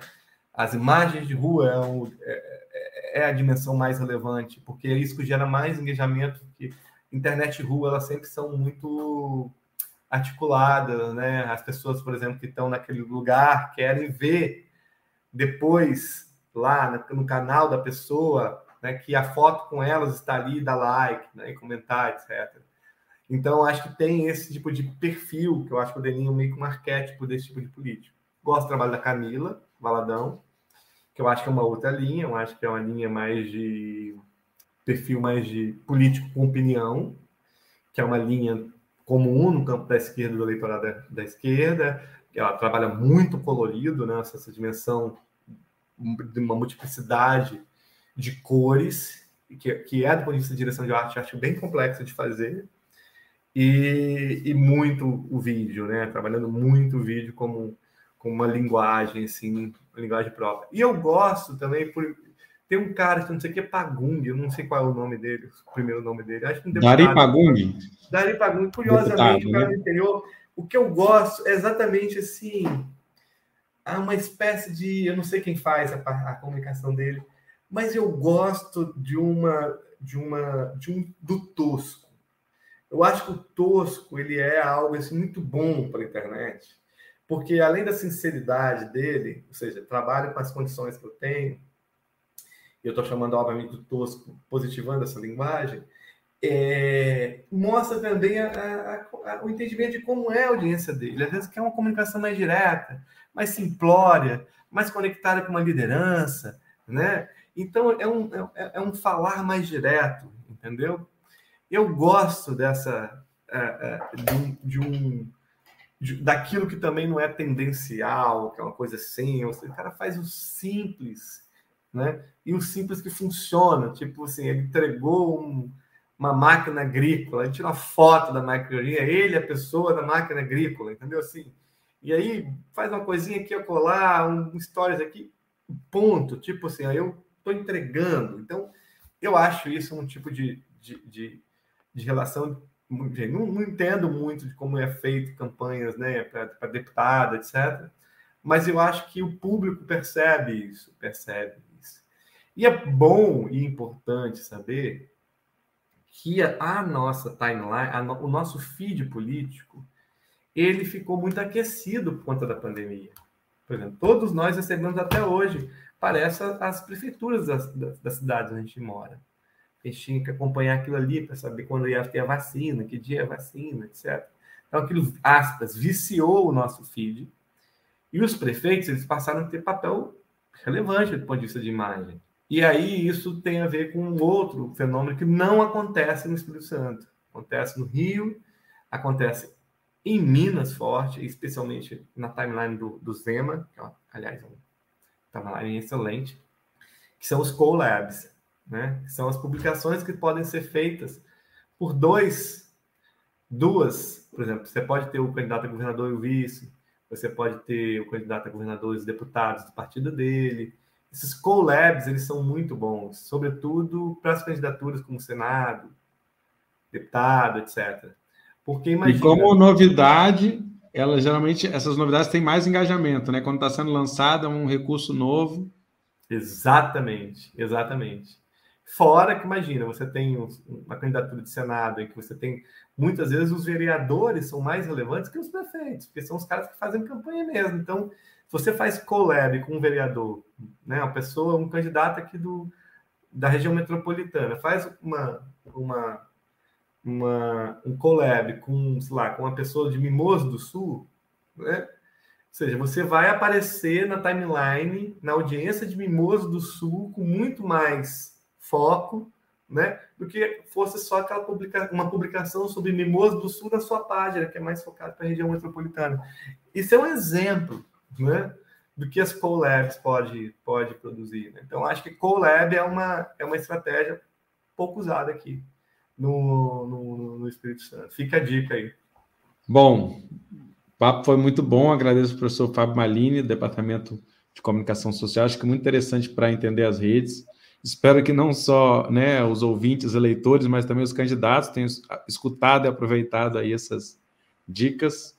As imagens de rua é, um, é, é a dimensão mais relevante, porque é isso que gera mais engajamento, que internet e rua, elas sempre são muito articuladas, né? As pessoas, por exemplo, que estão naquele lugar querem ver depois lá no canal da pessoa, né, que a foto com elas está ali, dá like, né, e comentar, etc. Então, acho que tem esse tipo de perfil, que eu acho que o Deninho é meio que um arquétipo desse tipo de político. Gosto do trabalho da Camila Valadão, que eu acho que é uma outra linha, eu acho que é uma linha mais de perfil mais de político com opinião, que é uma linha comum no campo da esquerda, do eleitorado da, da esquerda, ela trabalha muito colorido, né, essa dimensão de uma multiplicidade de cores, que, que é, do ponto de vista de direção de arte, acho bem complexo de fazer, e, e muito o vídeo, né? Trabalhando muito o vídeo como, como uma linguagem, assim, uma linguagem própria. E eu gosto também por. Tem um cara não sei o que é Pagundi, eu não sei qual é o nome dele, o primeiro nome dele. Acho que um Dari Pagundi. Dari Pagundi, curiosamente, deputado, né? do interior. O que eu gosto é exatamente assim há uma espécie de. Eu não sei quem faz a, a comunicação dele, mas eu gosto de uma. de uma. de um do tosco. Eu acho que o tosco ele é algo assim, muito bom para a internet, porque além da sinceridade dele, ou seja, trabalho com as condições que eu tenho, eu estou chamando obviamente do tosco, positivando essa linguagem, é, mostra também a, a, a, o entendimento de como é a audiência dele. Às vezes quer uma comunicação mais direta, mais simplória, mais conectada com uma liderança, né? Então é um, é, é um falar mais direto, entendeu? Eu gosto dessa é, é, de um de, daquilo que também não é tendencial, que é uma coisa assim. O cara faz o simples, né? E o simples que funciona, tipo assim, ele entregou um, uma máquina agrícola, gente tira foto da máquina ele é a pessoa da máquina agrícola, entendeu? Assim, e aí faz uma coisinha aqui colar, um stories aqui, ponto. Tipo assim, aí eu estou entregando. Então, eu acho isso um tipo de, de, de, de relação. Não, não, entendo muito de como é feito campanhas né, para deputado, etc. Mas eu acho que o público percebe isso, percebe. E é bom e importante saber que a nossa timeline, a no, o nosso feed político, ele ficou muito aquecido por conta da pandemia. Por exemplo, todos nós recebemos até hoje, parece as prefeituras das, das, cidades onde a gente mora. A gente tinha que acompanhar aquilo ali para saber quando ia ter a vacina, que dia é a vacina, etc. Então, aquilo, aspas, viciou o nosso feed. E os prefeitos, eles passaram a ter papel relevante do ponto de vista de imagem. E aí isso tem a ver com outro fenômeno que não acontece no Espírito Santo. Acontece no Rio, acontece em Minas forte, especialmente na timeline do, do Zema, que, ó, aliás, é uma timeline excelente, que são os collabs, né? São as publicações que podem ser feitas por dois, duas, por exemplo, você pode ter o candidato a governador e o vice, você pode ter o candidato a governador e os deputados do partido dele, esses collabs, eles são muito bons, sobretudo para as candidaturas como Senado, deputado, etc. Porque imagina... E como novidade, ela geralmente, essas novidades têm mais engajamento, né? Quando está sendo lançada um recurso novo. Exatamente, exatamente. Fora que, imagina, você tem uma candidatura de Senado em que você tem, muitas vezes, os vereadores são mais relevantes que os prefeitos, porque são os caras que fazem campanha mesmo. Então, se você faz collab com um vereador, né, uma pessoa, um candidato aqui do, da região metropolitana, faz uma, uma, uma, um collab com, sei lá, com uma pessoa de Mimoso do Sul, né? Ou seja, você vai aparecer na timeline, na audiência de Mimoso do Sul, com muito mais foco, né? Do que fosse só aquela publica uma publicação sobre Mimoso do Sul na sua página, que é mais focada para a região metropolitana. Isso é um exemplo né, do que as collabs pode, pode produzir. Né? Então, acho que collab é uma, é uma estratégia pouco usada aqui no, no, no Espírito Santo. Fica a dica aí. Bom, o papo foi muito bom. Agradeço ao professor Fábio Malini, do Departamento de Comunicação Social. Acho que é muito interessante para entender as redes. Espero que não só né, os ouvintes, eleitores, mas também os candidatos tenham escutado e aproveitado aí essas dicas.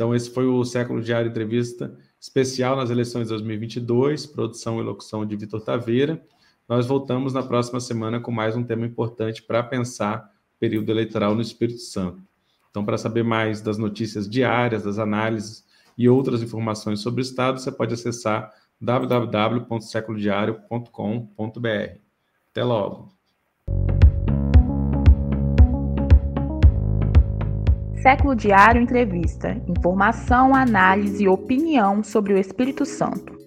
Então, esse foi o Século Diário Entrevista especial nas eleições de 2022, produção e locução de Vitor Taveira. Nós voltamos na próxima semana com mais um tema importante para pensar o período eleitoral no Espírito Santo. Então, para saber mais das notícias diárias, das análises e outras informações sobre o Estado, você pode acessar www.seculodiario.com.br. Até logo! Século Diário Entrevista. Informação, análise e opinião sobre o Espírito Santo.